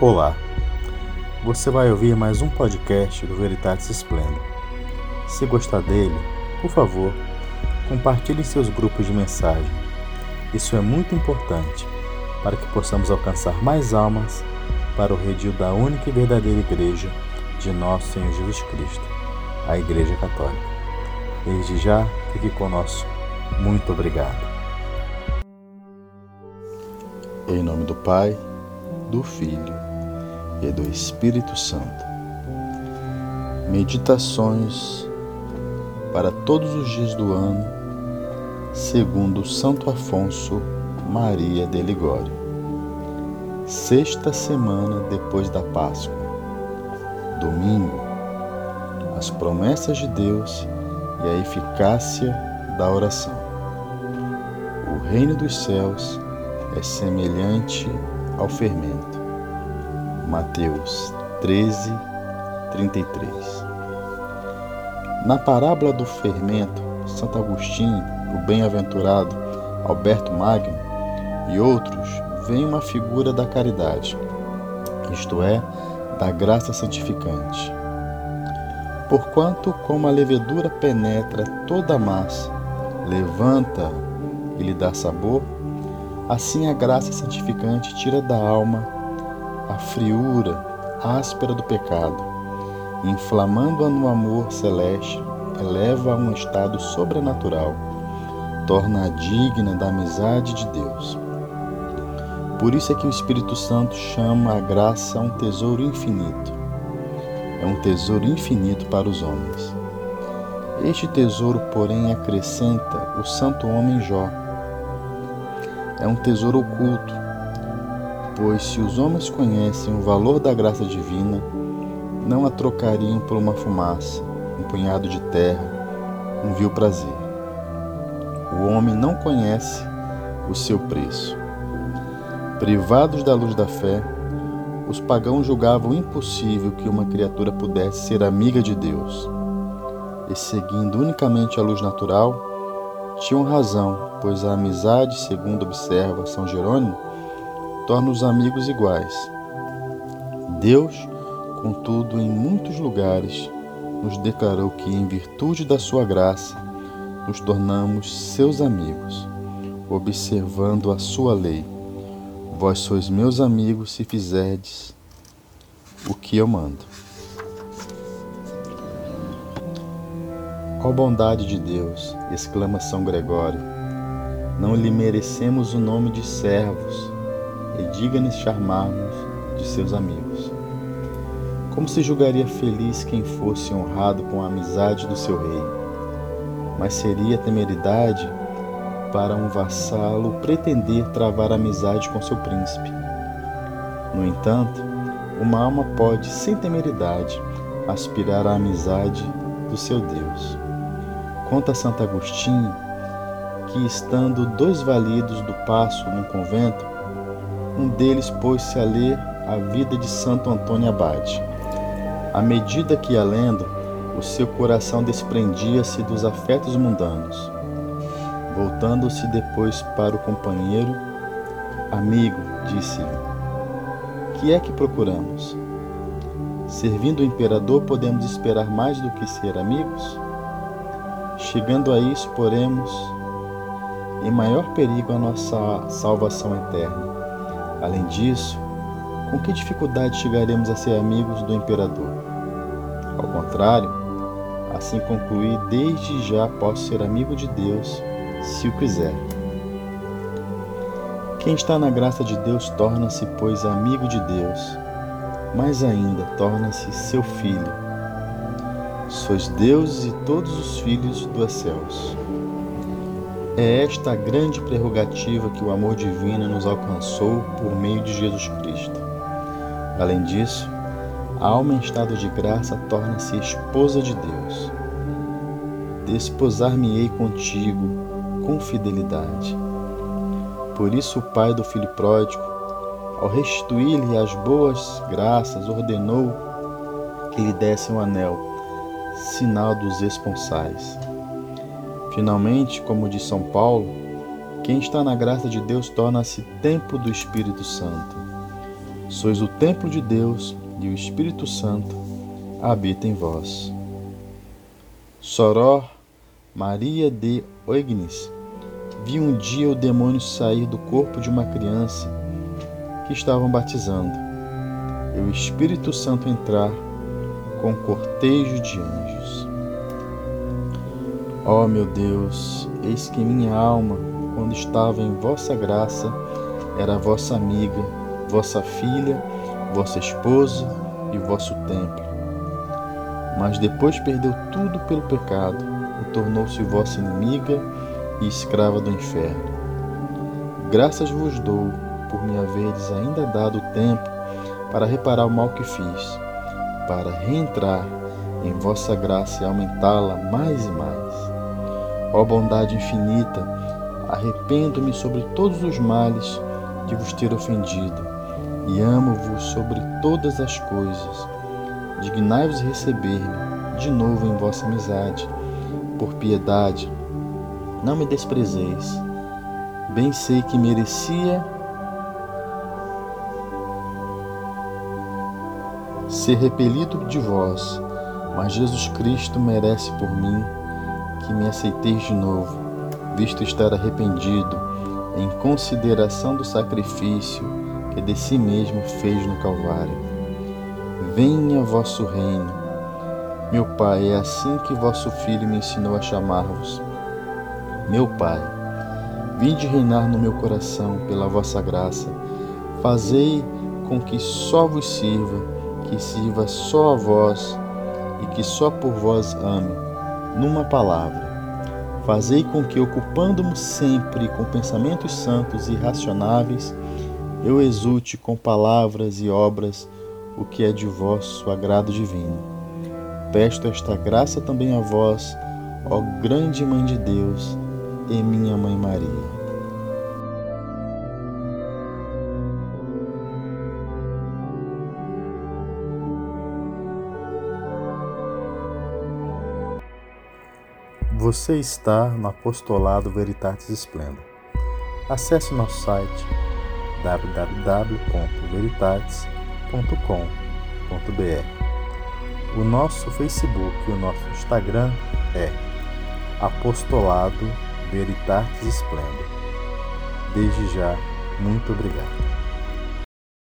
Olá, você vai ouvir mais um podcast do Veritatis Splendor. Se gostar dele, por favor, compartilhe em seus grupos de mensagem. Isso é muito importante para que possamos alcançar mais almas para o redil da única e verdadeira igreja de nosso Senhor Jesus Cristo, a Igreja Católica. Desde já, fique conosco. Muito obrigado. Em nome do Pai, do Filho e do Espírito Santo. Meditações para todos os dias do ano, segundo Santo Afonso Maria de Ligório. Sexta semana depois da Páscoa. Domingo. As promessas de Deus e a eficácia da oração. O reino dos céus é semelhante ao fermento Mateus 13, 33. Na parábola do fermento, Santo Agostinho, o bem-aventurado Alberto Magno e outros veem uma figura da caridade, isto é, da graça santificante. Porquanto, como a levedura penetra toda a massa, levanta e lhe dá sabor, assim a graça santificante tira da alma a friura áspera do pecado, inflamando-a no amor celeste, eleva a um estado sobrenatural, torna-a digna da amizade de Deus. Por isso é que o Espírito Santo chama a graça um tesouro infinito. É um tesouro infinito para os homens. Este tesouro, porém, acrescenta o santo homem Jó. É um tesouro oculto, Pois se os homens conhecem o valor da graça divina, não a trocariam por uma fumaça, um punhado de terra, um vil prazer. O homem não conhece o seu preço. Privados da luz da fé, os pagãos julgavam impossível que uma criatura pudesse ser amiga de Deus. E seguindo unicamente a luz natural, tinham razão, pois a amizade, segundo observa São Jerônimo, torna os amigos iguais. Deus, contudo, em muitos lugares, nos declarou que, em virtude da sua graça, nos tornamos seus amigos, observando a sua lei. Vós sois meus amigos se fizerdes o que eu mando. Ó bondade de Deus, exclama São Gregório, não lhe merecemos o nome de servos, e diga-nos charmarmos de seus amigos. Como se julgaria feliz quem fosse honrado com a amizade do seu rei? Mas seria temeridade para um vassalo pretender travar amizade com seu príncipe. No entanto, uma alma pode, sem temeridade, aspirar à amizade do seu Deus. Conta Santo Agostinho que, estando dois validos do passo num convento, um deles pôs-se a ler a vida de Santo Antônio Abade. À medida que ia lendo, o seu coração desprendia-se dos afetos mundanos. Voltando-se depois para o companheiro, amigo, disse-lhe: Que é que procuramos? Servindo o imperador, podemos esperar mais do que ser amigos? Chegando a isso, poremos em maior perigo a nossa salvação eterna. Além disso, com que dificuldade chegaremos a ser amigos do imperador? Ao contrário, assim concluí, desde já posso ser amigo de Deus, se o quiser. Quem está na graça de Deus torna-se, pois, amigo de Deus, mais ainda torna-se seu filho. Sois deuses e todos os filhos dos céus. É esta a grande prerrogativa que o amor divino nos alcançou por meio de Jesus Cristo. Além disso, a alma em estado de graça torna-se esposa de Deus. Desposar-me-ei contigo com fidelidade. Por isso, o pai do filho pródigo, ao restituir-lhe as boas graças, ordenou que lhe desse um anel, sinal dos esponsais. Finalmente, como diz São Paulo, quem está na graça de Deus torna-se templo do Espírito Santo. Sois o templo de Deus e o Espírito Santo habita em vós. Soror Maria de Oignes viu um dia o demônio sair do corpo de uma criança que estavam batizando e o Espírito Santo entrar com cortejo de anjos. Ó oh, meu Deus, eis que minha alma, quando estava em vossa graça, era vossa amiga, vossa filha, vossa esposa e vosso templo. Mas depois perdeu tudo pelo pecado e tornou-se vossa inimiga e escrava do inferno. Graças vos dou por me haveres ainda dado tempo para reparar o mal que fiz, para reentrar em vossa graça e aumentá-la mais e mais. Ó bondade infinita, arrependo-me sobre todos os males de vos ter ofendido e amo-vos sobre todas as coisas. Dignai-vos receber-me de novo em vossa amizade. Por piedade, não me desprezeis. Bem sei que merecia ser repelido de vós, mas Jesus Cristo merece por mim que me aceiteis de novo, visto estar arrependido em consideração do sacrifício que de si mesmo fez no Calvário. Venha vosso reino. Meu Pai, é assim que vosso Filho me ensinou a chamar-vos. Meu Pai, vinde reinar no meu coração pela vossa graça. Fazei com que só vos sirva, que sirva só a vós e que só por vós ame. Numa palavra, fazei com que, ocupando-me sempre com pensamentos santos e racionáveis, eu exulte com palavras e obras o que é de vosso agrado divino. Peço esta graça também a vós, ó grande Mãe de Deus e minha Mãe Maria. Você está no Apostolado Veritatis Splendor. Acesse nosso site www.veritatis.com.br. O nosso Facebook e o nosso Instagram é Apostolado Veritatis Splendor. Desde já, muito obrigado.